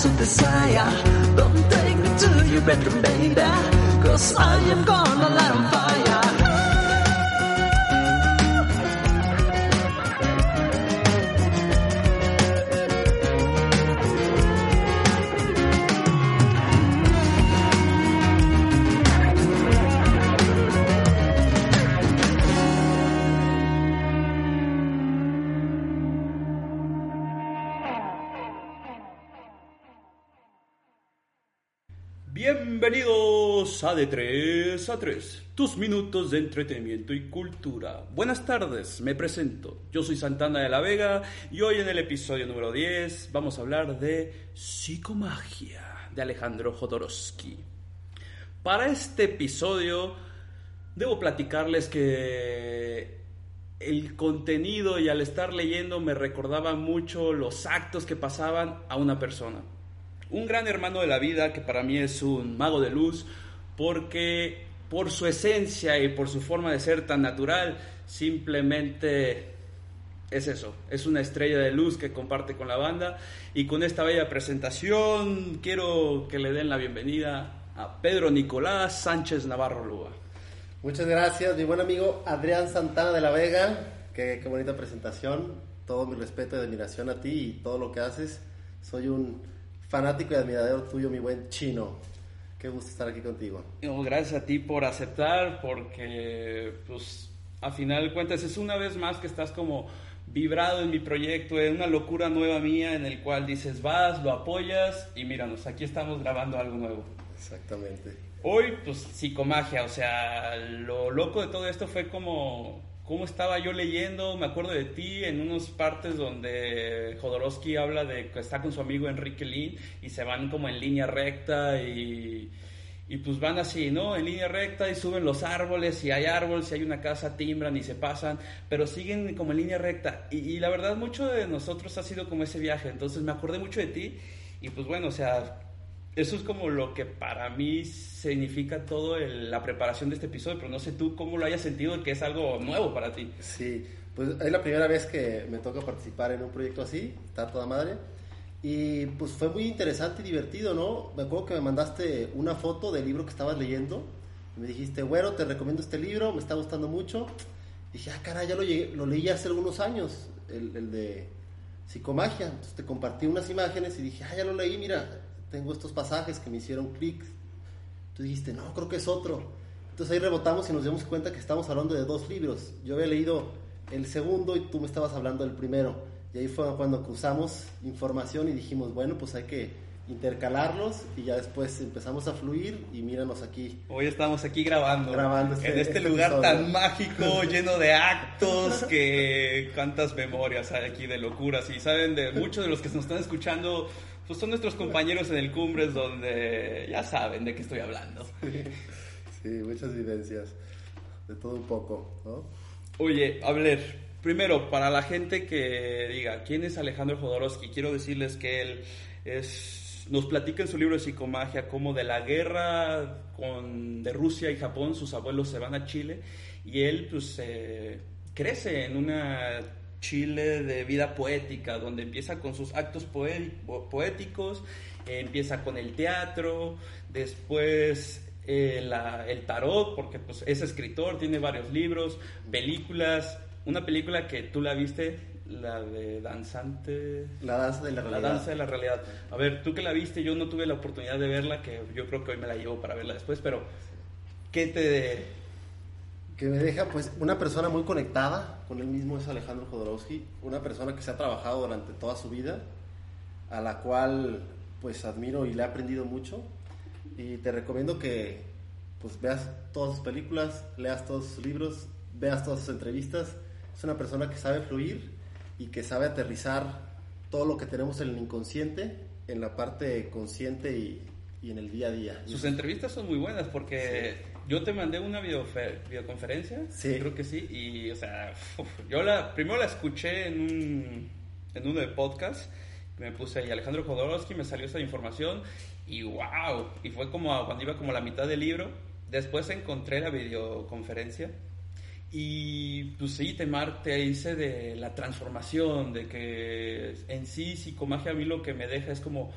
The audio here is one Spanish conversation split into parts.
house of desire. Don't take me to your bedroom, baby. Cause I am gonna light on fire. De 3 a 3, tus minutos de entretenimiento y cultura. Buenas tardes, me presento. Yo soy Santana de la Vega y hoy en el episodio número 10 vamos a hablar de psicomagia de Alejandro Jodorowsky. Para este episodio debo platicarles que el contenido y al estar leyendo me recordaba mucho los actos que pasaban a una persona un gran hermano de la vida que para mí es un mago de luz porque por su esencia y por su forma de ser tan natural, simplemente es eso, es una estrella de luz que comparte con la banda. Y con esta bella presentación quiero que le den la bienvenida a Pedro Nicolás Sánchez Navarro Lúa. Muchas gracias, mi buen amigo Adrián Santana de la Vega, qué, qué bonita presentación, todo mi respeto y admiración a ti y todo lo que haces, soy un fanático y admirador tuyo, mi buen chino. Qué gusto estar aquí contigo. gracias a ti por aceptar, porque pues a final de cuentas es una vez más que estás como vibrado en mi proyecto, es una locura nueva mía en el cual dices vas, lo apoyas y míranos, aquí estamos grabando algo nuevo. Exactamente. Hoy pues psicomagia, o sea, lo loco de todo esto fue como cómo estaba yo leyendo, me acuerdo de ti en unas partes donde Jodorowsky habla de que está con su amigo Enrique Lin y se van como en línea recta y, y, pues van así, ¿no? En línea recta y suben los árboles y hay árboles y hay una casa, timbran y se pasan, pero siguen como en línea recta. Y, y la verdad mucho de nosotros ha sido como ese viaje, entonces me acordé mucho de ti y pues bueno, o sea, eso es como lo que para mí significa todo la preparación de este episodio, pero no sé tú cómo lo hayas sentido, que es algo nuevo para ti. Sí, pues es la primera vez que me toca participar en un proyecto así, está toda madre. Y pues fue muy interesante y divertido, ¿no? Me acuerdo que me mandaste una foto del libro que estabas leyendo. Y me dijiste, bueno, te recomiendo este libro, me está gustando mucho. dije, ah, caray, ya lo, lo leí hace algunos años, el, el de psicomagia. Entonces te compartí unas imágenes y dije, ah, ya lo leí, mira, tengo estos pasajes que me hicieron clic. Tú dijiste, no, creo que es otro. Entonces ahí rebotamos y nos dimos cuenta que estamos hablando de dos libros. Yo había leído el segundo y tú me estabas hablando del primero. Y ahí fue cuando cruzamos información y dijimos, bueno, pues hay que intercalarlos y ya después empezamos a fluir y míranos aquí. Hoy estamos aquí grabando, grabando este, en este, este lugar tan mágico, lleno de actos, que cuántas memorias hay aquí de locuras y saben de muchos de los que nos están escuchando pues son nuestros compañeros en el Cumbres donde ya saben de qué estoy hablando. Sí, muchas vivencias, de todo un poco, ¿no? Oye, a ver, primero, para la gente que diga, ¿quién es Alejandro Jodorowsky? Quiero decirles que él es, nos platica en su libro de psicomagia cómo de la guerra con, de Rusia y Japón sus abuelos se van a Chile y él pues eh, crece en una Chile de vida poética, donde empieza con sus actos poéticos, empieza con el teatro, después eh, el tarot, porque pues, es escritor, tiene varios libros, películas, una película que tú la viste, la de Danzante... La danza de la realidad. La danza de la realidad. A ver, tú que la viste, yo no tuve la oportunidad de verla, que yo creo que hoy me la llevo para verla después, pero ¿qué te que me deja pues una persona muy conectada con él mismo es Alejandro Jodorowsky, una persona que se ha trabajado durante toda su vida, a la cual pues admiro y le he aprendido mucho y te recomiendo que pues veas todas sus películas, leas todos sus libros, veas todas sus entrevistas. Es una persona que sabe fluir y que sabe aterrizar todo lo que tenemos en el inconsciente en la parte consciente y, y en el día a día. Sus entrevistas son muy buenas porque yo te mandé una videoconferencia, sí. creo que sí, y o sea, yo la, primero la escuché en un, en uno de podcast, me puse ahí Alejandro Jodorowsky, me salió esa información y wow, y fue como cuando iba como a la mitad del libro, después encontré la videoconferencia y pues sí, te, te hice de la transformación, de que en sí psicomagia a mí lo que me deja es como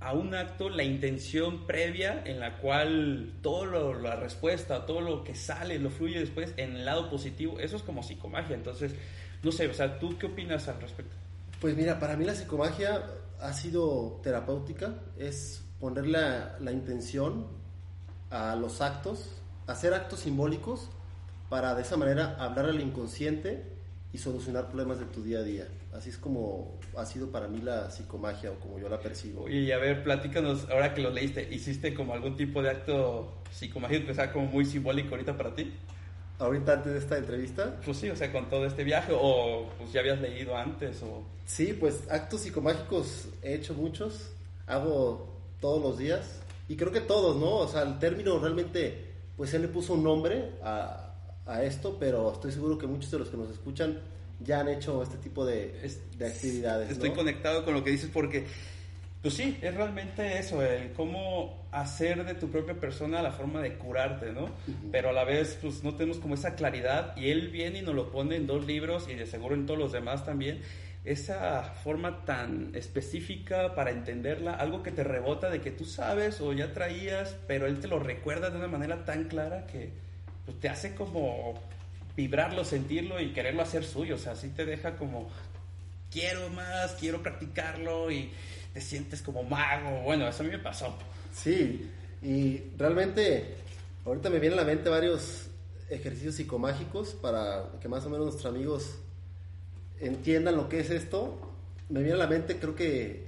a un acto la intención previa en la cual todo la respuesta, todo lo que sale, lo fluye después en el lado positivo, eso es como psicomagia. Entonces, no sé, o sea, ¿tú qué opinas al respecto? Pues mira, para mí la psicomagia ha sido terapéutica, es poner la, la intención a los actos, hacer actos simbólicos para de esa manera hablar al inconsciente y solucionar problemas de tu día a día. Así es como ha sido para mí la psicomagia o como yo la percibo. Y a ver, platícanos, ahora que lo leíste, ¿hiciste como algún tipo de acto psicomágico que sea como muy simbólico ahorita para ti? Ahorita antes de esta entrevista. Pues sí, o sea, con todo este viaje, o pues ya habías leído antes, o... Sí, pues actos psicomágicos he hecho muchos, hago todos los días, y creo que todos, ¿no? O sea, el término realmente, pues él le puso un nombre a, a esto, pero estoy seguro que muchos de los que nos escuchan ya han hecho este tipo de, de actividades. Estoy conectado con lo que dices porque, pues sí, es realmente eso, el cómo hacer de tu propia persona la forma de curarte, ¿no? Pero a la vez, pues no tenemos como esa claridad y él viene y nos lo pone en dos libros y de seguro en todos los demás también. Esa forma tan específica para entenderla, algo que te rebota de que tú sabes o ya traías, pero él te lo recuerda de una manera tan clara que pues, te hace como vibrarlo, sentirlo y quererlo hacer suyo. O sea, así te deja como, quiero más, quiero practicarlo y te sientes como mago. Bueno, eso a mí me pasó. Sí, y realmente ahorita me vienen a la mente varios ejercicios psicomágicos para que más o menos nuestros amigos entiendan lo que es esto. Me viene a la mente, creo que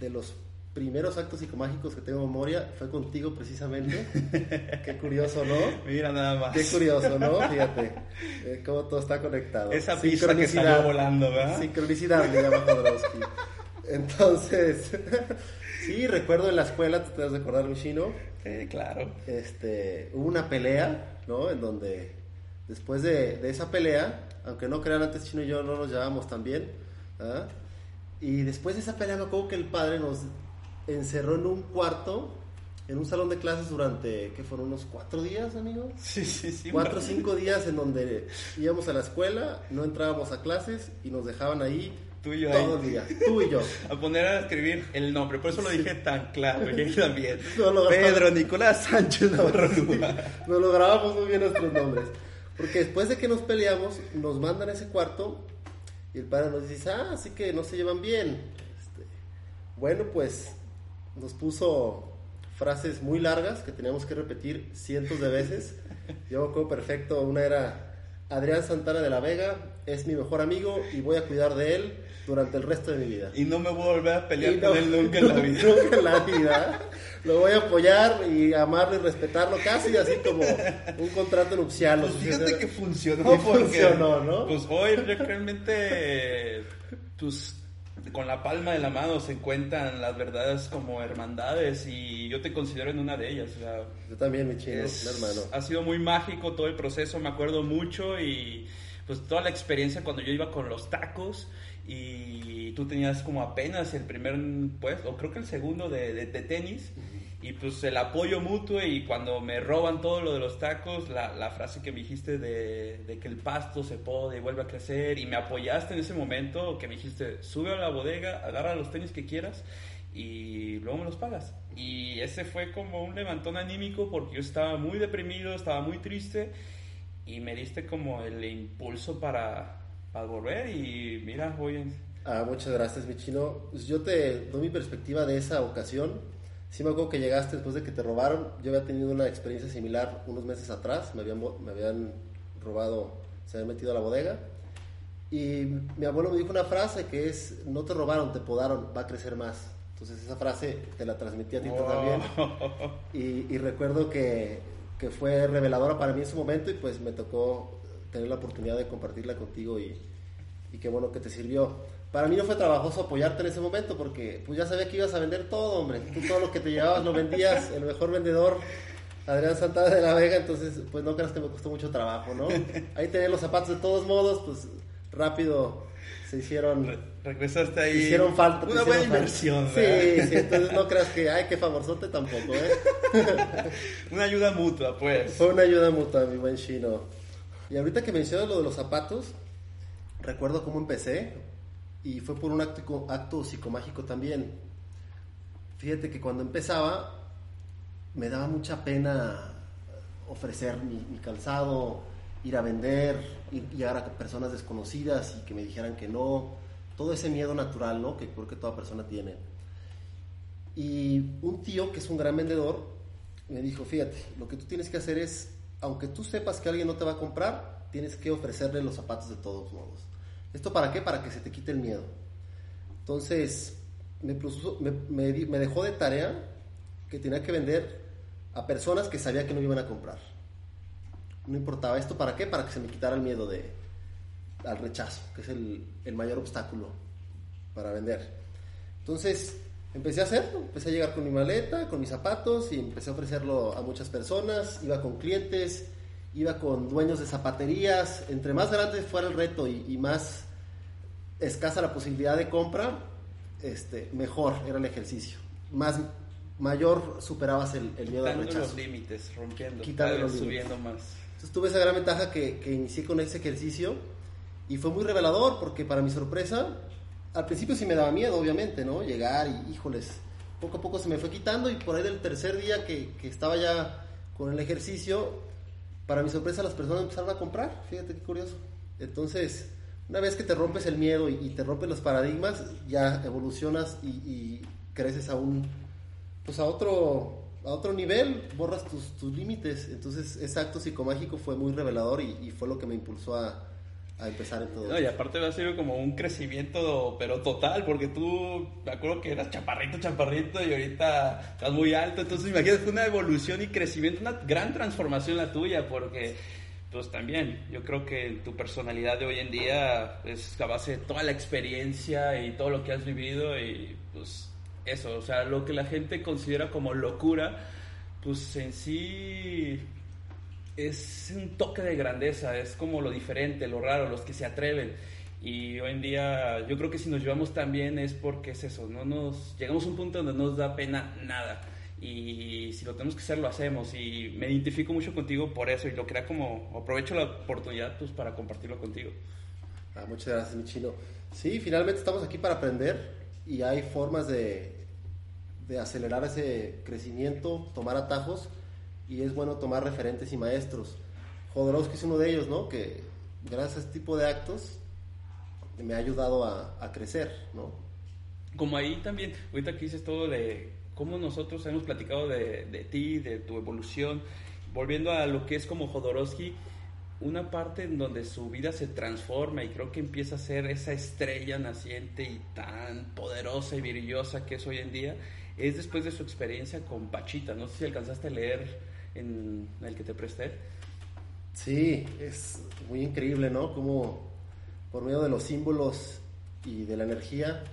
de los primeros actos psicomágicos que tengo memoria fue contigo precisamente. Qué curioso, ¿no? Mira nada más. Qué curioso, ¿no? Fíjate eh, cómo todo está conectado. Esa pista que salió volando, ¿verdad? Sincronicidad, le llama Jodorowsky. Entonces, sí, recuerdo en la escuela, ¿te vas a acordar, Michino? Sí, claro. Este, hubo una pelea, ¿no? En donde después de, de esa pelea, aunque no crean antes Chino y yo no nos llevábamos tan bien, ¿ah? y después de esa pelea me acuerdo que el padre nos encerró en un cuarto, en un salón de clases durante, ¿qué fueron? ¿Unos cuatro días, amigos? Sí, sí, sí. Cuatro o cinco días en donde íbamos a la escuela, no entrábamos a clases y nos dejaban ahí Tú y yo todo el día. Tú y yo. A poner a escribir el nombre, por eso lo dije tan claro, y también. No lo Pedro Nicolás Sánchez Navarro Luna. Nos lo grabamos muy bien nuestros nombres. Porque después de que nos peleamos, nos mandan a ese cuarto y el padre nos dice, ah, así que no se llevan bien. Este, bueno, pues nos puso frases muy largas que teníamos que repetir cientos de veces. Yo me acuerdo perfecto, una era, Adrián Santana de la Vega es mi mejor amigo y voy a cuidar de él durante el resto de mi vida. Y no me voy a volver a pelear Y no- con él nunca en la vida. Nunca en la vida. Lo voy a apoyar y amarlo y respetarlo casi así como un contrato nupcial. Pues fíjate que funcionó. Sí porque, funcionó, ¿no? Pues hoy realmente, pues con la palma de la mano se encuentran las verdades como hermandades y yo te considero en una de ellas. o sea, Yo también, mi chino, es- hermano. ha sido muy mágico todo el proceso, me acuerdo mucho y pues toda la experiencia cuando yo iba con los tacos y tú tenías como apenas el primer puesto, o creo que el segundo de, de- de tenis y pues el apoyo mutuo y cuando me roban todo lo de los tacos, la, la frase que me dijiste de, de que el pasto se pode y vuelve a crecer y me apoyaste en ese momento que me dijiste, sube a la bodega, agarra los tenis que quieras y luego me los pagas. Y ese fue como un levantón anímico porque yo estaba muy deprimido, estaba muy triste y me diste como el impulso para, para volver y mira, hoy Ah, muchas gracias, mi chino. Pues yo te doy mi perspectiva de esa ocasión. Sí me acuerdo que llegaste después de que te robaron. Yo había tenido una experiencia similar unos meses atrás. Me habían, me habían robado, se habían metido a la bodega. Y mi abuelo me dijo una frase que es, no te robaron, te podaron, va a crecer más. Entonces esa frase te la transmití a ti también. Y, y recuerdo que, que fue reveladora para mí en su momento y pues me tocó tener la oportunidad de compartirla contigo y, y qué bueno que te sirvió. Para mí no fue trabajoso apoyarte en ese momento porque pues ya sabía que ibas a vender todo, hombre. Tú todo lo que te llevabas lo vendías, el mejor vendedor, Adrián Santana de la Vega, entonces pues no creas que me costó mucho trabajo, ¿no? Ahí tenía los zapatos de todos modos, pues rápido se hicieron Re- regresaste ahí. hicieron falta. Una hicieron buena falta. inversión. Sí, ¿verdad? sí, entonces no creas que, ay, qué favorzote tampoco, ¿eh? Una ayuda mutua, pues. Fue una ayuda mutua, mi buen chino. Y ahorita que mencionas lo de los zapatos, recuerdo cómo empecé y fue por un acto, psicomágico también. Fíjate que cuando empezaba me daba mucha pena ofrecer mi, mi calzado, ir a vender, ir, llegar a personas desconocidas y que me dijeran que no. Todo ese miedo natural, ¿no? Que creo que toda persona tiene. Y un tío que es un gran vendedor me dijo, fíjate, lo que tú tienes que hacer es, aunque tú sepas que alguien no te va a comprar, tienes que ofrecerle los zapatos de todos modos. ¿Esto para qué? Para que se te quite el miedo. Entonces, me, me, dejó de tarea que tenía que vender a personas que sabía que no iban a comprar. No importaba esto, ¿para qué? Para que se me quitara el miedo de, al rechazo, que es el, el mayor obstáculo para vender. Entonces, empecé a hacerlo, empecé a llegar con mi maleta, con mis zapatos y empecé a ofrecerlo a muchas personas, iba con clientes, iba con dueños de zapaterías, entre más grande fuera el reto y, y más escasa la posibilidad de compra, este, mejor era el ejercicio. Más mayor superabas el, el miedo al Quitando rechazo. los límites, rompiendo, Quitando límites. subiendo más. Entonces tuve esa gran ventaja que, que inicié con ese ejercicio y fue muy revelador porque para mi sorpresa, al principio sí me daba miedo, obviamente, ¿no? Llegar y, híjoles, poco a poco se me fue quitando y por ahí del tercer día que, que estaba ya con el ejercicio, para mi sorpresa las personas empezaron a comprar, fíjate qué curioso. Entonces, una vez que te rompes el miedo y, te rompes los paradigmas, ya evolucionas y, creces a un, pues a otro, a otro nivel, borras tus, tus límites. Entonces, ese acto psicomágico fue muy revelador y fue lo que me impulsó a, a empezar todo. No, y aparte va a ser como un crecimiento, pero total, porque tú, me acuerdo que eras chaparrito, chaparrito, y ahorita estás muy alto, entonces imagínate, fue una evolución y crecimiento, una gran transformación la tuya, porque, pues también, yo creo que tu personalidad de hoy en día es a base de toda la experiencia y todo lo que has vivido, y pues eso, o sea, lo que la gente considera como locura, pues en sí es un toque de grandeza, es como lo diferente, lo raro, los que se atreven. Y hoy en día yo creo que si nos llevamos tan bien es porque es eso, no nos llegamos a un punto donde no nos da pena nada. Y si lo tenemos que hacer, lo hacemos. Y me identifico mucho contigo por eso y lo quería como, aprovecho la oportunidad pues para compartirlo contigo. Ah, muchas gracias, mi chino. Sí, finalmente estamos aquí para aprender y hay formas de, de acelerar ese crecimiento, tomar atajos y es bueno tomar referentes y maestros. Jodorowsky es uno de ellos, ¿no? Que gracias a este tipo de actos me ha ayudado a, a crecer, ¿no? Como ahí también, ahorita que dices todo de cómo nosotros hemos platicado de, de ti, de tu evolución, volviendo a lo que es como Jodorowsky, una parte en donde su vida se transforma y creo que empieza a ser esa estrella naciente y tan poderosa y brillosa que es hoy en día, es después de su experiencia con Pachita. No sé si alcanzaste a leer en el que te presté. Sí, es muy increíble, ¿no? Como por medio de los símbolos y de la energía,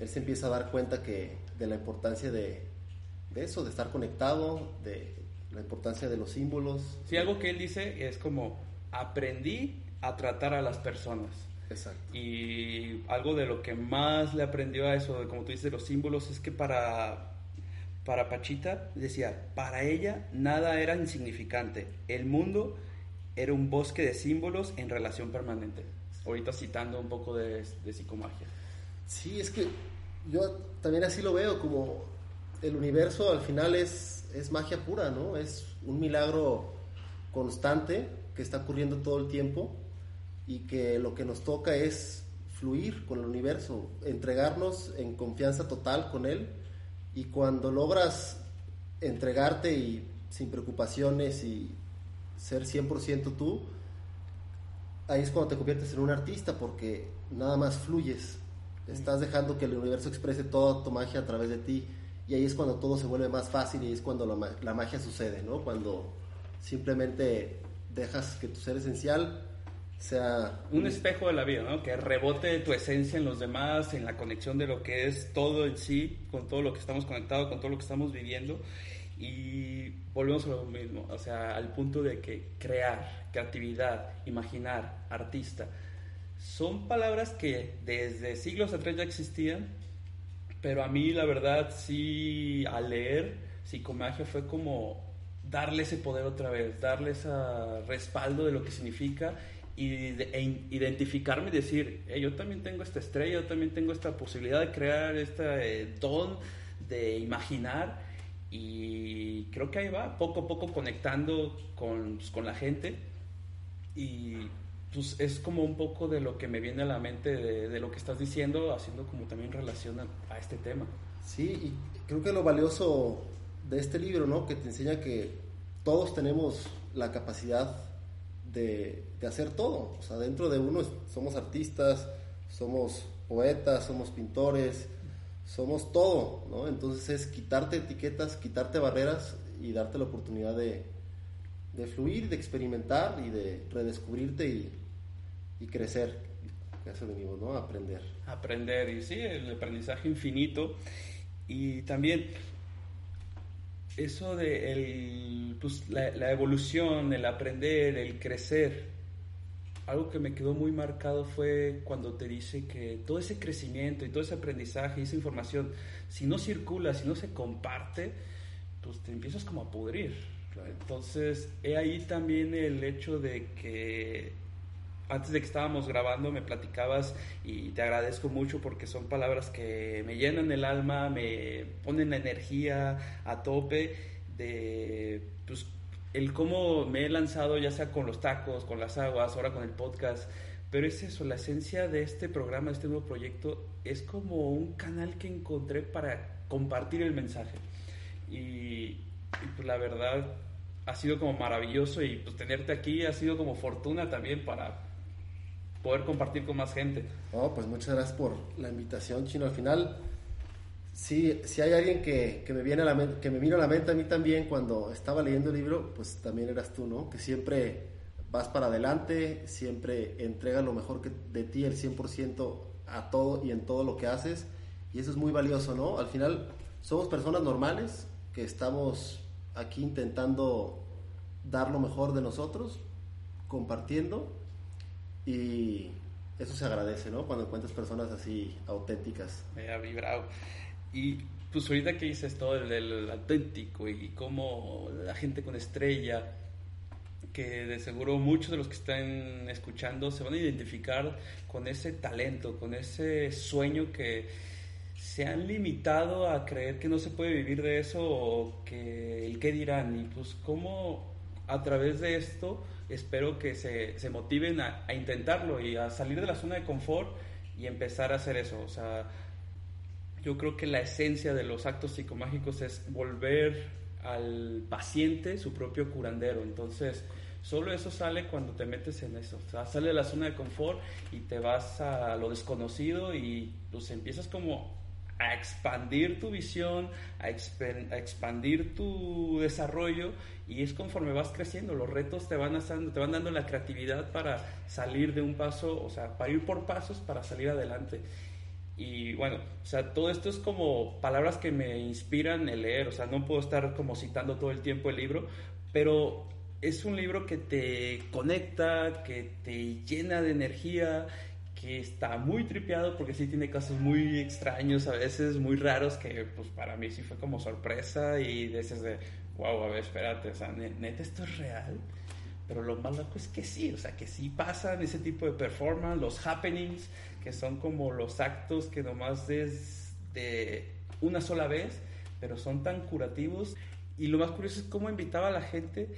él se empieza a dar cuenta que de la importancia de, de eso, de estar conectado, de la importancia de los símbolos. Sí, algo que él dice es como, aprendí a tratar a las personas. Exacto. Y algo de lo que más le aprendió a eso, como tú dices, los símbolos, es que para, para Pachita, decía, para ella nada era insignificante. El mundo era un bosque de símbolos en relación permanente. Ahorita citando un poco de, de psicomagia. Sí, es que yo también así lo veo, como el universo al final es, es magia pura, ¿no? Es un milagro constante que está ocurriendo todo el tiempo y que lo que nos toca es fluir con el universo, entregarnos en confianza total con él y cuando logras entregarte y sin preocupaciones y ser 100% tú, ahí es cuando te conviertes en un artista porque nada más fluyes, estás dejando que el universo exprese toda tu magia a través de ti y ahí es cuando todo se vuelve más fácil y ahí es cuando la, la magia sucede, ¿no? Cuando simplemente dejas que tu ser esencial sea Un espejo de la vida, ¿no? Que rebote tu esencia en los demás, en la conexión de lo que es todo en sí, con todo lo que estamos conectados, con todo lo que estamos viviendo. Y volvemos a lo mismo, o sea, al punto de que crear, creatividad, imaginar, artista, son palabras que desde siglos atrás ya existían, pero a mí la verdad sí, al leer psicomagia fue como darle ese poder otra vez, darle ese respaldo de lo que significa y e identificarme y decir, "Eh, yo también tengo esta estrella, yo también tengo esta posibilidad de crear este don de imaginar y creo que ahí va, poco a poco conectando con, pues, con la gente y pues es como un poco de lo que me viene a la mente de, de lo que estás diciendo, haciendo como también relación a, a este tema. Sí, y creo que lo valioso de este libro, ¿no? Que te enseña que todos tenemos la capacidad de, hacer todo. O sea, dentro de uno somos artistas, somos poetas, somos pintores, somos todo, ¿no? Entonces es quitarte etiquetas, quitarte barreras y darte la oportunidad de, de fluir, de experimentar y de redescubrirte y, y crecer. Eso venimos, ¿no? Aprender. Aprender, y sí, el aprendizaje infinito. Y también eso de el, pues, la, la evolución, el aprender, el crecer. Algo que me quedó muy marcado fue cuando te dice que todo ese crecimiento y todo ese aprendizaje y esa información, si no circula, si no se comparte, pues te empiezas como a pudrir. Entonces, he ahí también el hecho de que antes de que estábamos grabando me platicabas y te agradezco mucho porque son palabras que me llenan el alma, me ponen la energía a tope de pues, el cómo me he lanzado ya sea con los tacos, con las aguas, ahora con el podcast. Pero es eso, la esencia de este programa, de este nuevo proyecto, es como un canal que encontré para compartir el mensaje. Y, y pues la verdad ha sido como maravilloso y pues tenerte aquí ha sido como fortuna también para poder compartir con más gente. No, pues muchas gracias por la invitación, Chino. Al final, sí, si hay alguien que, que me viene a la mente, que me vino a la mente a mí también cuando estaba leyendo el libro, pues también eras tú, ¿no? Que siempre vas para adelante, siempre entrega lo mejor que de ti, el 100% a todo y en todo lo que haces. Y eso es muy valioso, ¿no? Al final somos personas normales que estamos aquí intentando dar lo mejor de nosotros, compartiendo y eso se agradece, ¿no? Cuando encuentras personas así auténticas. Me ha vibrado. Y pues ahorita que dices todo el, el auténtico y cómo la gente con estrella, que de seguro muchos de los que están escuchando se van a identificar con ese talento, con ese sueño que se han limitado a creer que no se puede vivir de eso o que el qué dirán. Y pues cómo a través de esto espero que se, se motiven a, a, intentarlo y a salir de la zona de confort y empezar a hacer eso. O sea, yo creo que la esencia de los actos psicomágicos es volver al paciente su propio curandero. Entonces, solo eso sale cuando te metes en eso. O sea, sale de la zona de confort y te vas a lo desconocido y pues empiezas como a expandir tu visión, a, exp a, expandir tu desarrollo y es conforme vas creciendo, los retos te van, te van dando la creatividad para salir de un paso, o sea, para ir por pasos para salir adelante. Y bueno, o sea, todo esto es como palabras que me inspiran el leer, o sea, no puedo estar como citando todo el tiempo el libro, pero es un libro que te conecta, que te llena de energía, que está muy tripeado porque sí tiene casos muy extraños, a veces muy raros, que pues para mí sí fue como sorpresa y dices de, wow, a ver, espérate, o sea, neta esto es real. Pero lo más loco es que sí, o sea, que sí pasan ese tipo de performance, los happenings, que son como los actos que nomás es de una sola vez, pero son tan curativos. Y lo más curioso es cómo invitaba a la gente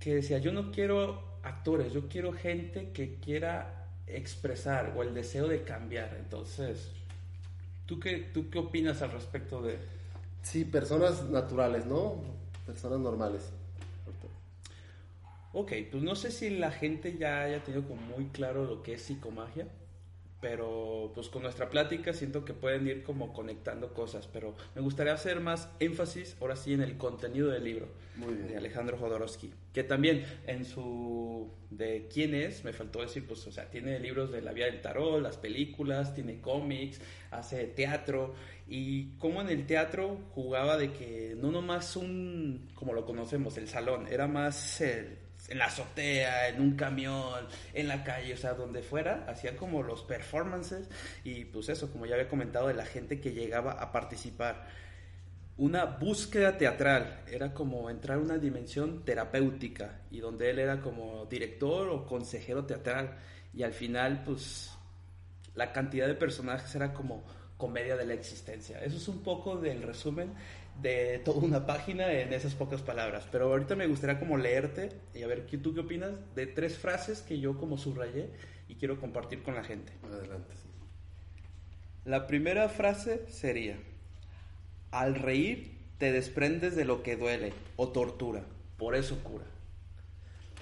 que decía, yo no quiero actores, yo quiero gente que quiera expresar o el deseo de cambiar. Entonces, ¿tú qué, ¿tú qué opinas al respecto de...? Sí, personas naturales, ¿no? Personas normales. Ok, pues no sé si la gente ya haya tenido como muy claro lo que es psicomagia, pero pues con nuestra plática siento que pueden ir como conectando cosas, pero me gustaría hacer más énfasis ahora sí en el contenido del libro de Alejandro Jodorowsky, que también en su de quién es, me faltó decir, pues o sea, tiene libros de la vía del tarot, las películas, tiene cómics, hace teatro y como en el teatro jugaba de que no nomás un como lo conocemos, el salón, era más el en la azotea, en un camión, en la calle, o sea, donde fuera, hacían como los performances y pues eso, como ya había comentado, de la gente que llegaba a participar. Una búsqueda teatral, era como entrar a una dimensión terapéutica y donde él era como director o consejero teatral y al final pues la cantidad de personajes era como comedia de la existencia. Eso es un poco del resumen de toda una página en esas pocas palabras. Pero ahorita me gustaría como leerte y a ver ¿qué- tú qué opinas de tres frases que yo como subrayé y quiero compartir con la gente. Adelante. sí. La primera frase sería, al reír te desprendes de lo que duele o tortura, por eso cura.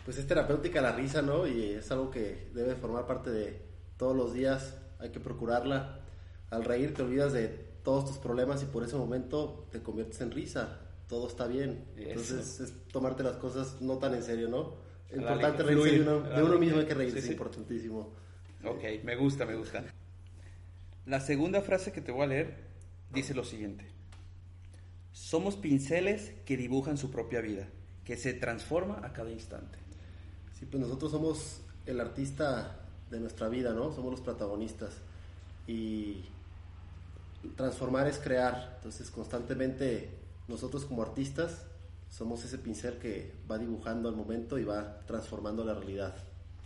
Pues es terapéutica la risa, ¿no? Y es algo que debe formar parte de todos los días. Hay que procurarla. Al reír te olvidas de todos tus problemas y por ese momento te conviertes en risa. Todo está bien. Entonces es tomarte las cosas no tan en serio, ¿no? Es importante reírse de uno, de mismo, hay que reírse, Sí, es sí. importantísimo. Ok, me gusta, me gusta. La segunda frase que te voy a leer dice lo siguiente. Somos pinceles que dibujan su propia vida, que se transforma a cada instante. Sí, pues nosotros somos el artista de nuestra vida, ¿no? Somos los protagonistas. Y transformar es crear. Entonces, constantemente nosotros como artistas somos ese pincel que va dibujando al momento y va transformando la realidad.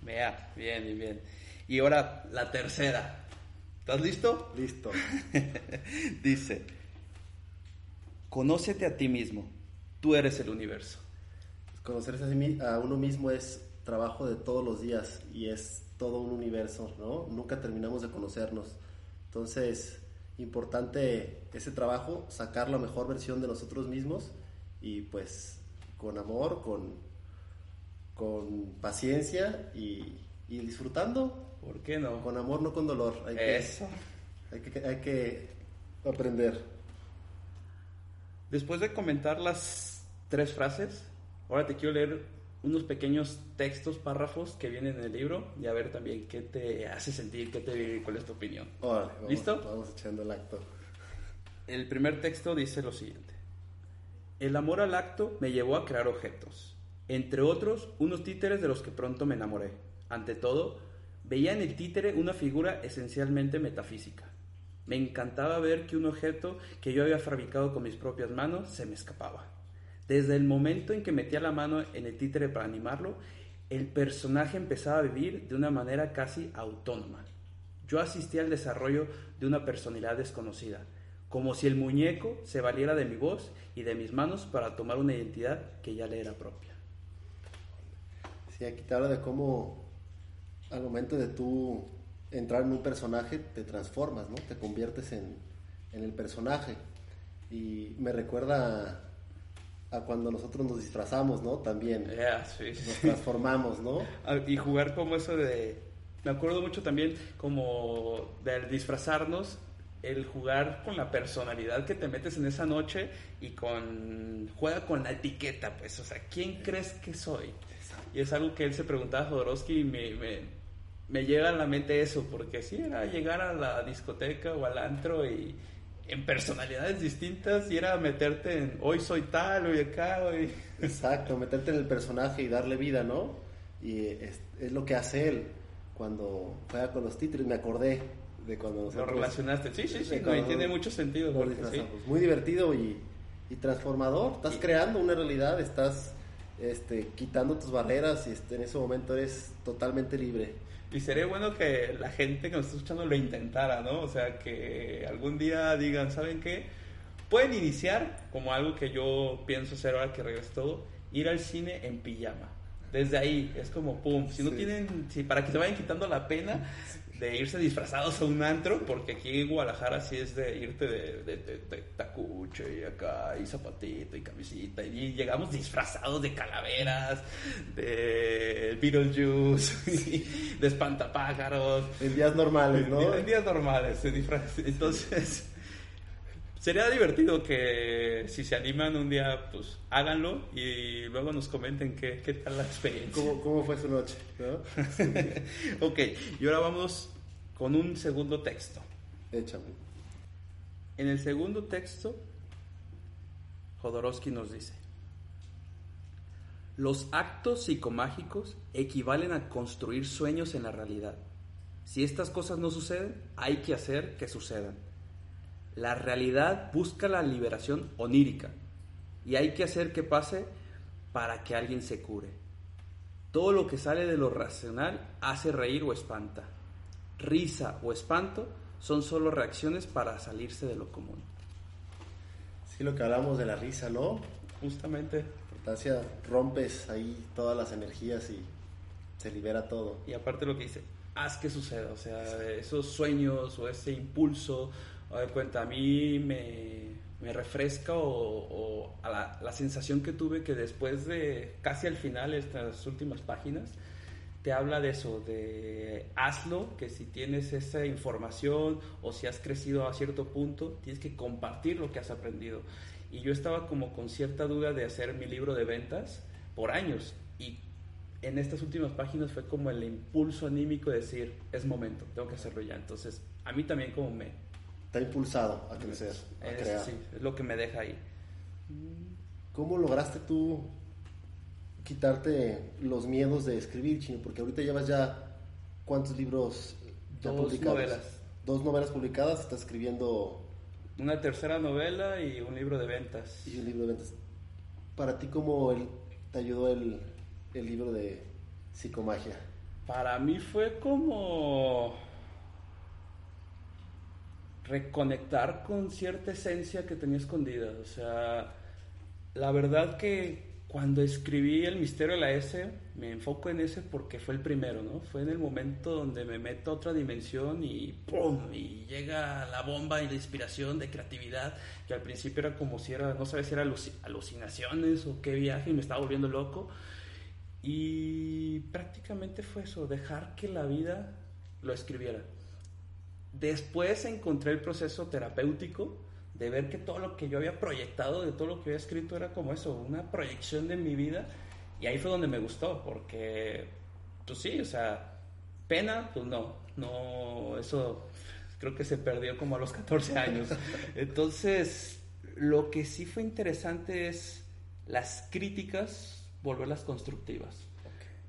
Vea, bien, bien, bien. Y ahora la tercera. ¿Estás listo? Listo. Dice, conócete a ti mismo, tú eres el universo. Conocerse a, sí mi- a uno mismo es trabajo de todos los días y es todo un universo, ¿no? Nunca terminamos de conocernos. Entonces, importante ese trabajo, sacar la mejor versión de nosotros mismos y pues con amor, con, con paciencia y, y disfrutando. ¿Por qué no? Con amor, no con dolor. Hay que, Eso. hay que, hay que aprender. Después de comentar las tres frases, ahora te quiero leer unos pequeños textos, párrafos que vienen en el libro y a ver también qué te hace sentir, qué te, cuál es tu opinión. Órale, vamos- ¿Listo? Vamos echando el acto. El primer texto dice lo siguiente. El amor al acto me llevó a crear objetos, entre otros unos títeres de los que pronto me enamoré. Ante todo, veía en el títere una figura esencialmente metafísica. Me encantaba ver que un objeto que yo había fabricado con mis propias manos se me escapaba. Desde el momento en que metía la mano en el títere para animarlo, el personaje empezaba a vivir de una manera casi autónoma. Yo asistí al desarrollo de una personalidad desconocida, como si el muñeco se valiera de mi voz y de mis manos para tomar una identidad que ya le era propia. Sí, aquí te habla de cómo al momento de tú entrar en un personaje te transformas, ¿no? Te conviertes en, en el personaje. Y me recuerda a, cuando nosotros nos disfrazamos, ¿no? También sí, sí. nos transformamos, ¿no? Ah, Y jugar como eso de... Me acuerdo mucho también como del disfrazarnos, el jugar con la personalidad que te metes en esa noche y con... Juega con la etiqueta, pues, o sea, ¿quién crees que soy? Y es algo que él se preguntaba a Jodorowsky y me, me, me llega a la mente eso, porque sí, era llegar a la discoteca o al antro y en personalidades distintas y era meterte en hoy soy tal, hoy acá, hoy... Exacto, meterte en el personaje y darle vida, ¿no? Y es, es lo que hace él cuando juega con los títulos. Me acordé de cuando Lo nosotros relacionaste. Sí, sí, sí, no, y tiene mucho sentido. porque sí. Muy divertido y, y transformador. Estás Y- creando una realidad, estás este, quitando tus barreras y este, en ese momento eres totalmente libre. Y sería bueno que la gente que nos está escuchando lo intentara, ¿no? O sea, que algún día digan, ¿saben qué? Pueden iniciar como algo que yo pienso hacer ahora que regrese todo, ir al cine en pijama. Desde ahí es como pum, si no Sí. tienen, si para que se vayan quitando la pena de irse disfrazados a un antro, porque aquí en Guadalajara sí es de irte de, de, de- de tacuche y acá, y zapatito y camisita, y llegamos disfrazados de calaveras, de Beetlejuice, y de espantapájaros, En días normales, ¿no? en días normales se disfraz- Entonces, sería divertido que si se animan un día, pues háganlo y luego nos comenten qué, qué tal la experiencia. ¿Cómo, cómo fue su noche? ¿no? ok, y ahora vamos con un segundo texto. Échame. En el segundo texto, Jodorowsky nos dice, los actos psicomágicos equivalen a construir sueños en la realidad. Si estas cosas no suceden, hay que hacer que sucedan. La realidad busca la liberación onírica y hay que hacer que pase para que alguien se cure. Todo lo que sale de lo racional hace reír o espanta. Risa o espanto son solo reacciones para salirse de lo común. Sí, lo que hablamos de la risa, ¿no? Justamente. Importancia, rompes ahí todas las energías y se libera todo. Y aparte lo que dice, haz que suceda, o sea, esos sueños o ese impulso, a ver, cuenta, a mí me, me refresca o, o a la, la sensación que tuve que después de casi al final, estas últimas páginas, te habla de eso, de hazlo, que si tienes esa información o si has crecido a cierto punto, tienes que compartir lo que has aprendido. Y yo estaba como con cierta duda de hacer mi libro de ventas por años y en estas últimas páginas fue como el impulso anímico de decir, es momento, tengo que hacerlo ya. Entonces, a mí también como me... Impulsado a crecer, a es, crear. sí, es lo que me deja ahí. ¿Cómo lograste tú quitarte los miedos de escribir, Chino? Porque ahorita llevas ya cuántos libros ya Dos publicados. novelas. Dos novelas publicadas, estás escribiendo Una tercera novela y un libro de ventas. y un libro de ventas. Para ti, ¿cómo el- te ayudó el, el libro de psicomagia? Para mí fue como reconectar con cierta esencia que tenía escondida. O sea, la verdad que cuando escribí El misterio de la S, me enfoco en ese porque fue el primero, ¿no? Fue en el momento donde me meto a otra dimensión y ¡pum! Y llega la bomba y la inspiración de creatividad, que al principio era como si era, no sabía si era aluci- alucinaciones o qué viaje, y me estaba volviendo loco. Y prácticamente fue eso, dejar que la vida lo escribiera. Después encontré el proceso terapéutico de ver que todo lo que yo había proyectado, de todo lo que había escrito, era como eso, una proyección de mi vida. Y ahí fue donde me gustó, porque, pues sí, o sea, pena, pues no, no, eso creo que se perdió como a los 14 años. Entonces, lo que sí fue interesante es las críticas, volverlas constructivas.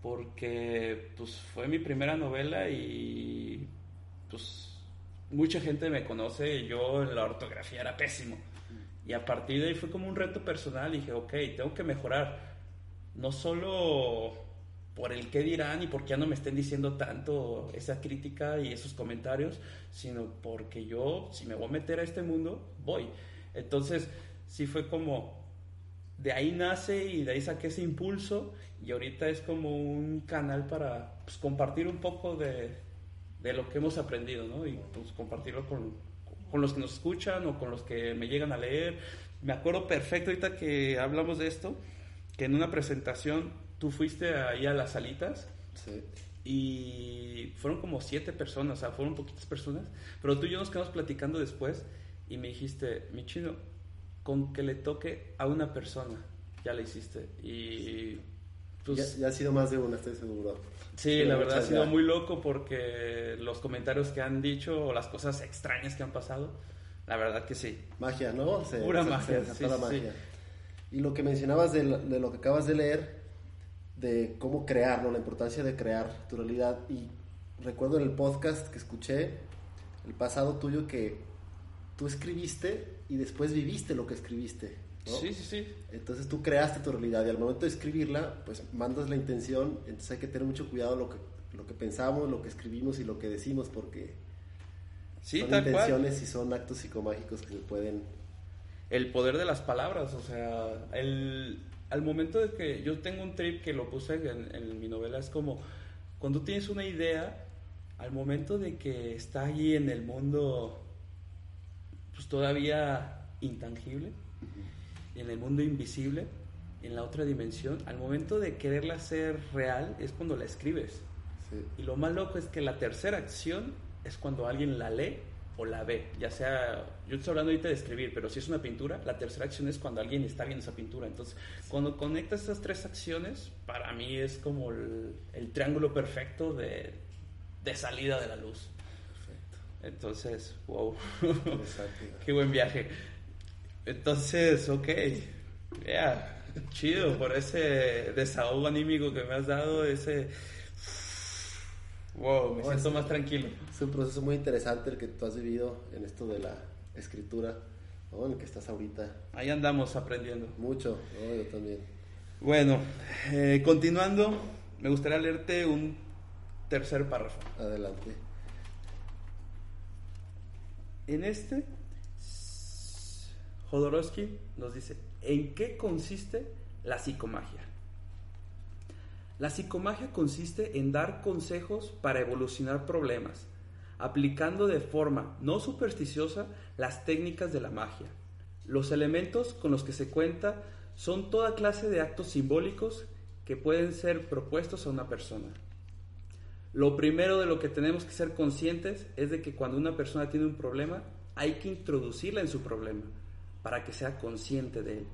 Porque, pues, fue mi primera novela y, pues, mucha gente me conoce yo en la ortografía era pésimo. Y a partir de ahí fue como un reto personal y dije, ok, tengo que mejorar. No solo por el qué dirán y porque ya no me estén diciendo tanto esa crítica y esos comentarios, sino porque yo, si me voy a meter a este mundo, voy. Entonces, sí fue como, de ahí nace y de ahí saqué ese impulso y ahorita es como un canal para pues, compartir un poco de, de lo que hemos aprendido, ¿no? Y pues compartirlo con, con los que nos escuchan o con los que me llegan a leer. Me acuerdo perfecto ahorita que hablamos de esto, que en una presentación tú fuiste ahí a las salitas Sí. y fueron como siete personas, o sea, fueron poquitas personas, pero tú y yo nos quedamos platicando después y me dijiste, mi chino, con que le toque a una persona, ya la hiciste. Y pues... ya, ya ha sido más de una, estoy seguro. Sí, Pero la verdad ha sido ya. muy loco porque los comentarios que han dicho o las cosas extrañas que han pasado, la verdad que sí. Magia, ¿no? Se- Pura se- magia, se sí, la sí, magia. Y lo que mencionabas de, de lo que acabas de leer, de cómo crear, ¿no? La importancia de crear tu realidad. Y recuerdo en el podcast que escuché, el pasado tuyo, que tú escribiste y después viviste lo que escribiste, ¿no? Sí, sí, sí. Entonces tú creaste tu realidad y al momento de escribirla, pues mandas la intención, entonces hay que tener mucho cuidado lo que, lo que pensamos, lo que escribimos y lo que decimos, porque Sí, son cual. intenciones y son actos psicomágicos que se pueden... el poder de las palabras, o sea, el, al momento de que yo tengo un trip que lo puse en, en mi novela, es como cuando tienes una idea, al momento de que está allí en el mundo, pues todavía intangible, en el mundo invisible, en la otra dimensión, al momento de quererla hacer real es cuando la escribes. sí. Y lo más loco es que la tercera acción es cuando alguien la lee o la ve. Ya sea, yo estoy hablando ahorita de escribir, pero si es una pintura, la tercera acción es cuando alguien está viendo esa pintura. Entonces, cuando conectas esas tres acciones, para mí es como el, el triángulo perfecto de, de salida de la luz. Entonces, wow, qué buen viaje. Entonces, ok, yeah, chido por ese desahogo anímico que me has dado, ese... Wow, me siento más tranquilo. Es un proceso muy interesante el que tú has vivido en esto de la escritura, ¿no? En el que estás ahorita. Ahí andamos aprendiendo. Mucho, ¿no? Yo también. Bueno, eh, continuando, me gustaría leerte un tercer párrafo. Adelante. En este, Jodorowsky nos dice, ¿en qué consiste la psicomagia? La psicomagia consiste en dar consejos para evolucionar problemas, aplicando de forma no supersticiosa las técnicas de la magia. Los elementos con los que se cuenta son toda clase de actos simbólicos que pueden ser propuestos a una persona. Lo primero de lo que tenemos que ser conscientes es de que cuando una persona tiene un problema, hay que introducirla en su problema para que sea consciente de él.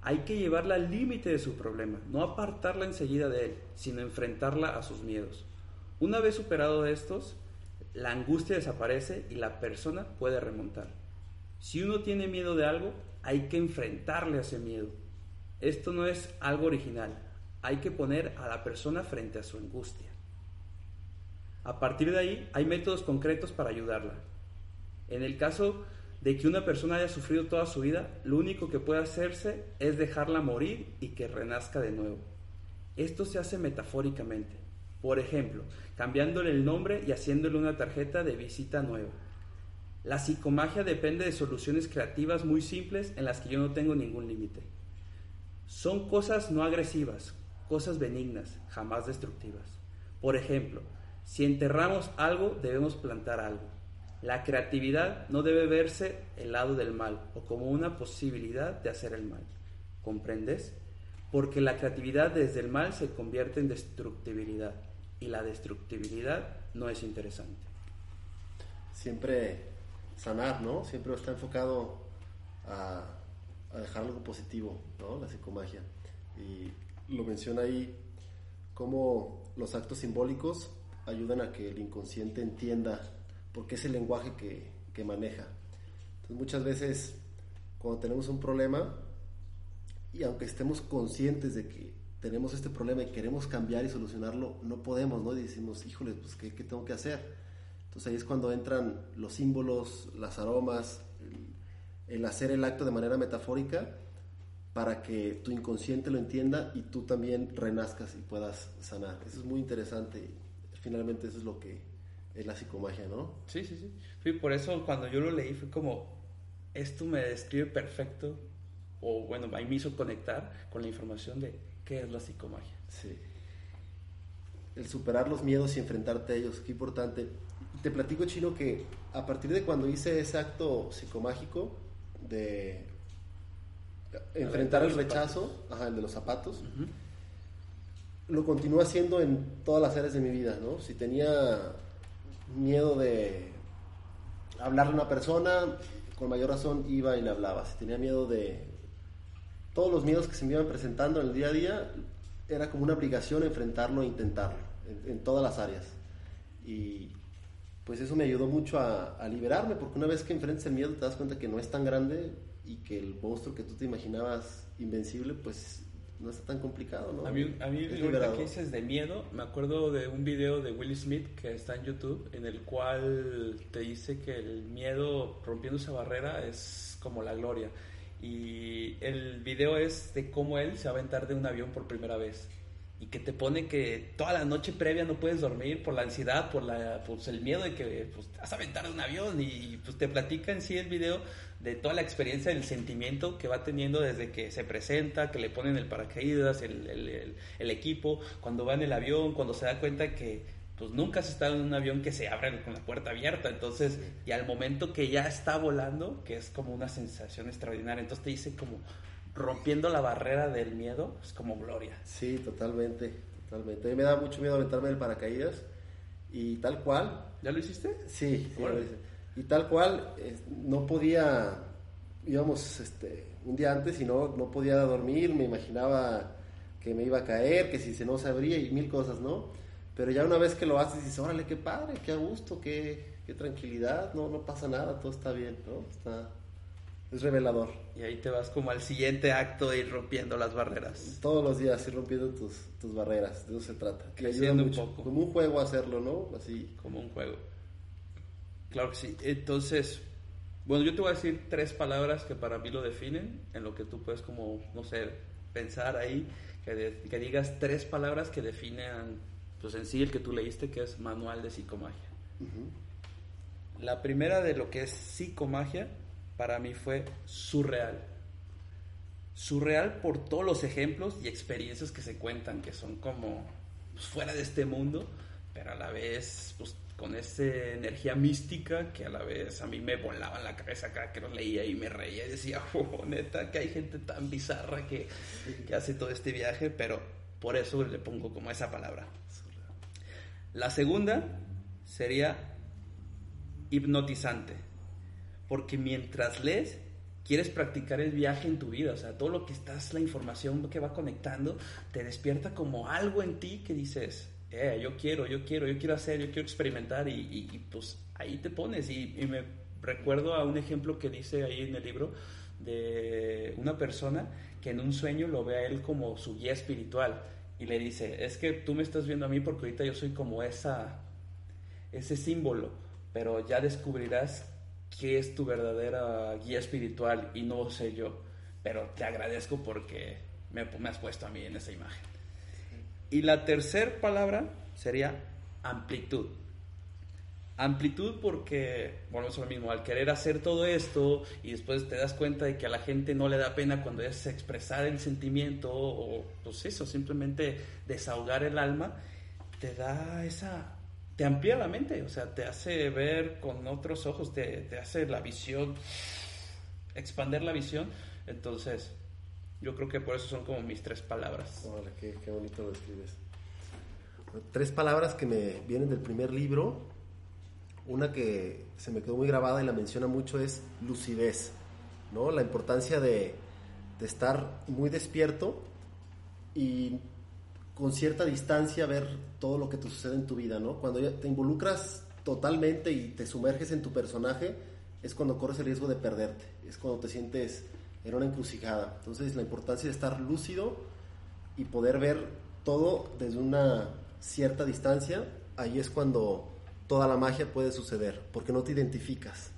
Hay que llevarla al límite de su problema, no apartarla enseguida de él, sino enfrentarla a sus miedos. Una vez superado estos, la angustia desaparece y la persona puede remontar. Si uno tiene miedo de algo, hay que enfrentarle a ese miedo. Esto no es algo original, hay que poner a la persona frente a su angustia. A partir de ahí, hay métodos concretos para ayudarla. En el caso de que una persona haya sufrido toda su vida, lo único que puede hacerse es dejarla morir y que renazca de nuevo. Esto se hace metafóricamente. Por ejemplo, cambiándole el nombre y haciéndole una tarjeta de visita nueva. La psicomagia depende de soluciones creativas muy simples en las que yo no tengo ningún límite. Son cosas no agresivas, cosas benignas, jamás destructivas. Por ejemplo, si enterramos algo, debemos plantar algo. La creatividad no debe verse el lado del mal o como una posibilidad de hacer el mal. ¿Comprendes? Porque la creatividad desde el mal se convierte en destructibilidad y la destructibilidad no es interesante. Siempre sanar, ¿no? Siempre está enfocado a, dejar algo positivo, ¿no? La psicomagia. Y lo menciona ahí como los actos simbólicos ayudan a que el inconsciente entienda porque es el lenguaje que, que maneja. Entonces muchas veces cuando tenemos un problema y aunque estemos conscientes de que tenemos este problema y queremos cambiar y solucionarlo, no podemos, ¿no? Y decimos, híjole, pues ¿qué, qué tengo que hacer? Entonces ahí es cuando entran los símbolos, las aromas, el, el hacer el acto de manera metafórica para que tu inconsciente lo entienda y tú también renazcas y puedas sanar. Eso es muy interesante. Finalmente eso es lo que es la psicomagia, ¿no? Sí, sí, sí. Sí, por eso cuando yo lo leí fue como, esto me describe perfecto, o bueno, ahí me hizo conectar con la información de qué es la psicomagia. Sí. El superar los miedos y enfrentarte a ellos, qué importante. Te platico, Chino, que a partir de cuando hice ese acto psicomágico de enfrentar el rechazo, ajá, el de los zapatos, Ujú. lo continúo haciendo en todas las áreas de mi vida, ¿no? Si tenía miedo de hablarle a una persona, con mayor razón iba y le hablaba. Si tenía miedo de todos los miedos que se me iban presentando en el día a día, era como una obligación enfrentarlo e intentarlo en, todas las áreas. Y pues eso me ayudó mucho a, a liberarme, porque una vez que enfrentas el miedo te das cuenta que no es tan grande y que el monstruo que tú te imaginabas invencible, pues no está tan complicado, ¿no? A mí, a mí ahorita que dices de miedo, me acuerdo de un video de Will Smith que está en YouTube, en el cual te dice que el miedo rompiendo esa barrera es como la gloria. Y el video es de cómo él se va a aventar de un avión por primera vez. Y que te pone que toda la noche previa no puedes dormir por la ansiedad, por la, pues, el miedo de que pues, te vas a aventar de un avión. Y pues te platica en sí el video de toda la experiencia, del sentimiento que va teniendo desde que se presenta, que le ponen el paracaídas, el, el- el- el equipo, cuando va en el avión, cuando se da cuenta que pues nunca has estado en un avión que se abre con la puerta abierta, entonces, y al momento que ya está volando, que es como una sensación extraordinaria, entonces te dice como rompiendo la barrera del miedo, es como gloria. Sí, totalmente, totalmente. A mí me da mucho miedo aventarme del paracaídas y tal cual, ¿Ya lo hiciste? sí, sí, lo hice. Y tal cual, eh, no podía, íbamos este, un día antes y no, no podía dormir, me imaginaba que me iba a caer, que si se no se abría y mil cosas, ¿no? Pero ya una vez que lo haces dices, órale, qué padre, qué a gusto, qué, qué tranquilidad, no, no pasa nada, todo está bien, ¿no? Está, es revelador. Y ahí te vas como al siguiente acto de ir rompiendo las barreras. Todos los días ir rompiendo tus, tus barreras, de eso se trata. Que ayuda Creciendo un poco. Como un juego hacerlo, ¿no? Así. como un juego. Claro que sí. Entonces, bueno, yo te voy a decir tres palabras que para mí lo definen, en lo que tú puedes como, no sé, pensar ahí, que, digas tres palabras que definen, pues en sí el que tú leíste, que es Manual de Psicomagia. La primera de lo que es psicomagia para mí fue surreal. Surreal por todos los ejemplos y experiencias que se cuentan, que son como pues, fuera de este mundo, pero a la vez pues, con esa energía mística que a la vez a mí me volaba en la cabeza cada que lo leía y me reía y decía, oh, neta, que hay gente tan bizarra que, que hace todo este viaje, pero por eso le pongo como esa palabra. La segunda sería hipnotizante, porque mientras lees, quieres practicar el viaje en tu vida, o sea, todo lo que estás, la información que va conectando, te despierta como algo en ti que dices, eh, yo quiero, yo quiero, yo quiero hacer, yo quiero experimentar y, y- pues ahí te pones y, y me recuerdo a un ejemplo que dice ahí en el libro de una persona que en un sueño lo ve a él como su guía espiritual y le dice, es que tú me estás viendo a mí porque ahorita yo soy como esa, ese símbolo, pero ya descubrirás qué es tu verdadera guía espiritual y no sé yo, pero te agradezco porque me, me has puesto a mí en esa imagen. Y la tercera palabra sería amplitud. Amplitud porque, volvemos a lo mismo, al querer hacer todo esto y después te das cuenta de que a la gente no le da pena cuando es expresar el sentimiento o pues eso, simplemente desahogar el alma, te da esa, te amplía la mente, o sea, te hace ver con otros ojos, te, te hace la visión, expander la visión, entonces yo creo que por eso son como mis tres palabras. Órale, qué, bonito lo escribes. Tres palabras que me vienen del primer libro. Una que se me quedó muy grabada y la menciona mucho es lucidez, ¿no? La importancia de, de estar muy despierto y con cierta distancia ver todo lo que te sucede en tu vida, ¿no? Cuando te involucras totalmente y te sumerges en tu personaje, es cuando corres el riesgo de perderte, es cuando te sientes en una encrucijada. Entonces, la importancia de estar lúcido y poder ver todo desde una cierta distancia, ahí es cuando toda la magia puede suceder, porque no te identificas.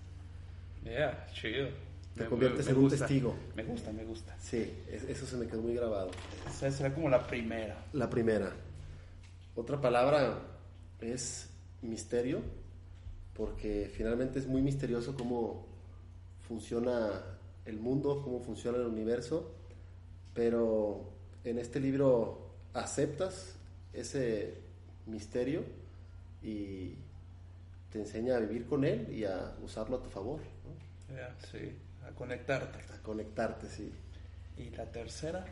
Yeah, chido. Te conviertes en un gusta. testigo. Me gusta, me gusta. Sí, es- eso se me quedó muy grabado. Esa será como la primera. La primera. Otra palabra es misterio, porque finalmente es muy misterioso cómo funciona el mundo, cómo funciona el universo, pero en este libro aceptas ese misterio y te enseña a vivir con él y a usarlo a tu favor, ¿no? Yeah, sí, a conectarte. a conectarte, sí. Y la tercera,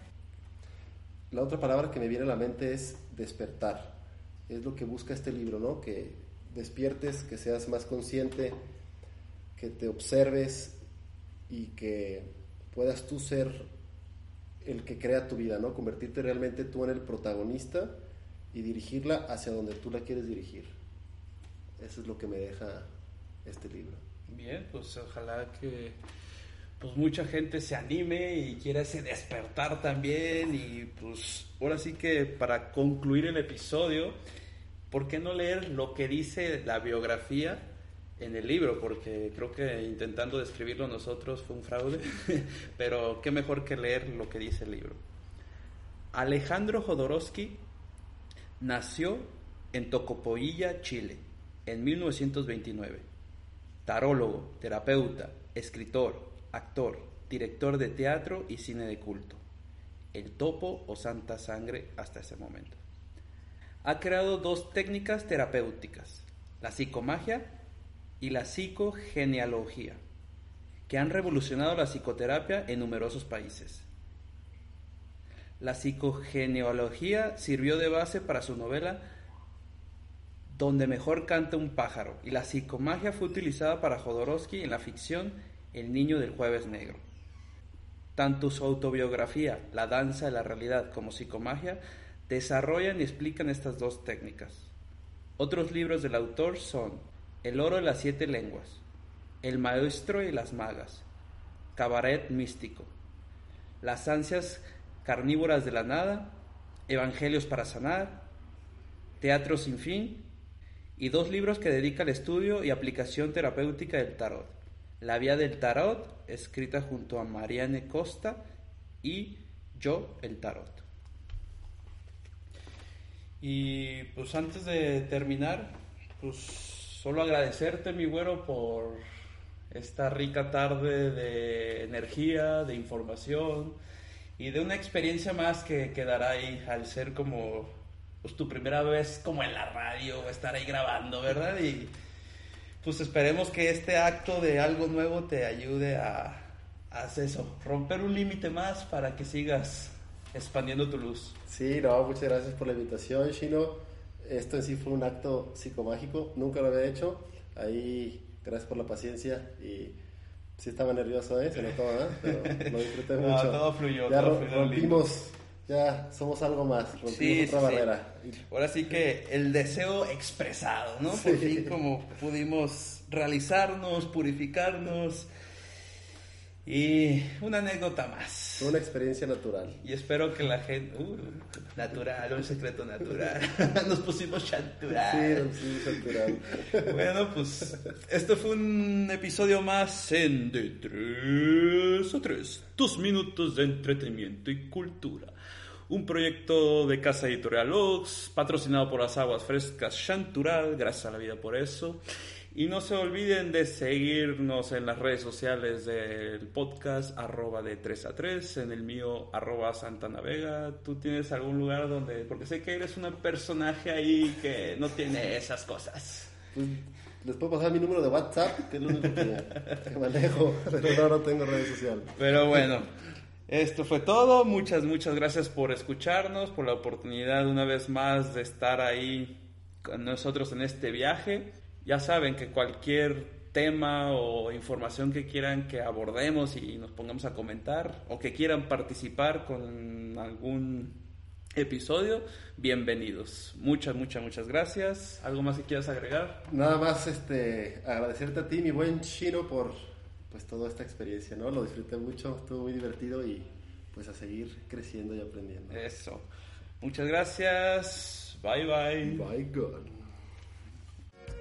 La otra palabra que me viene a la mente es despertar. Es lo que busca este libro, ¿no? Que despiertes, que seas más consciente, que te observes y que puedas tú ser el que crea tu vida, ¿no? Convertirte realmente tú en el protagonista y dirigirla hacia donde tú la quieres dirigir. Eso es lo que me deja este libro. bien, pues ojalá que pues mucha gente se anime y quiera ese despertar también y pues ahora sí que para concluir el episodio, ¿por qué no leer lo que dice la biografía en el libro? Porque creo que intentando describirlo nosotros fue un fraude, pero qué mejor que leer lo que dice el libro. Alejandro Jodorowsky nació en Tocopoilla, Chile, en 1929. Tarólogo, terapeuta, escritor, actor, director de teatro y cine de culto. El topo o santa sangre hasta ese momento. Ha creado dos técnicas terapéuticas, la psicomagia y la psicogenealogía, que han revolucionado la psicoterapia en numerosos países. La psicogenealogía sirvió de base para su novela Donde mejor canta un pájaro y la psicomagia fue utilizada para Jodorowsky en la ficción El niño del jueves negro. Tanto su autobiografía, La danza de la realidad, como psicomagia desarrollan y explican estas dos técnicas. Otros libros del autor son El oro de las siete lenguas, El maestro y las magas, Cabaret místico, Las ansias carnívoras de la nada, Evangelios para sanar, Teatro sin fin. Y dos libros que dedica al estudio y aplicación terapéutica del tarot. La vía del tarot, escrita junto a Marianne Costa y Yo el tarot. Y pues antes de terminar, pues solo agradecerte, mi güero, por esta rica tarde de energía, de información y de una experiencia más que quedará ahí al ser como pues, tu primera vez como en la radio, estar ahí grabando, ¿verdad? Y pues esperemos que este acto de algo nuevo te ayude a, a hacer eso, romper un límite más para que sigas expandiendo tu luz. Sí, no, muchas gracias por la invitación, Shino. Esto en sí fue un acto psicomágico, nunca lo había hecho. Ahí, gracias por la paciencia y sí estaba nervioso, ¿eh? Se notaba, ¿eh? Pero lo disfruté No, mucho. todo fluyó, Ya todo fluyó rompimos, ya somos algo más, rompimos Sí, otra sí, sí. barrera. Ahora sí que el deseo expresado, ¿no? Por Sí. fin como pudimos realizarnos, purificarnos y una anécdota más. Una experiencia natural. Y espero que la gente... Uh, natural, un secreto natural. Nos pusimos chantural. Sí, sí, natural. Bueno, pues esto fue un episodio más en De 3 a 3, tus minutos de entretenimiento y cultura. Un proyecto de Casa Editorial Ox, patrocinado por las aguas frescas Chantural, gracias a la vida por eso. Y no se olviden de seguirnos en las redes sociales del podcast, arroba de 3 a 3, en el mío, arroba Santa Navega. ¿Tú tienes algún lugar donde...? Porque sé que eres un personaje ahí que no tiene esas cosas. Pues, les puedo pasar mi número de WhatsApp, que es lo único que manejo, pero no, no tengo redes sociales. Pero bueno, esto fue todo. Muchas, muchas gracias por escucharnos, por la oportunidad una vez más de estar ahí con nosotros en este viaje. Ya saben que cualquier tema o información que quieran que abordemos y nos pongamos a comentar o que quieran participar con algún episodio, bienvenidos. Muchas, muchas, muchas gracias. ¿Algo más que quieras agregar? Nada más este, agradecerte a ti, mi buen chino, por pues toda esta experiencia, ¿no? Lo disfruté mucho, estuvo muy divertido y pues a seguir creciendo y aprendiendo. Eso. Muchas gracias. Bye bye. Bye, God.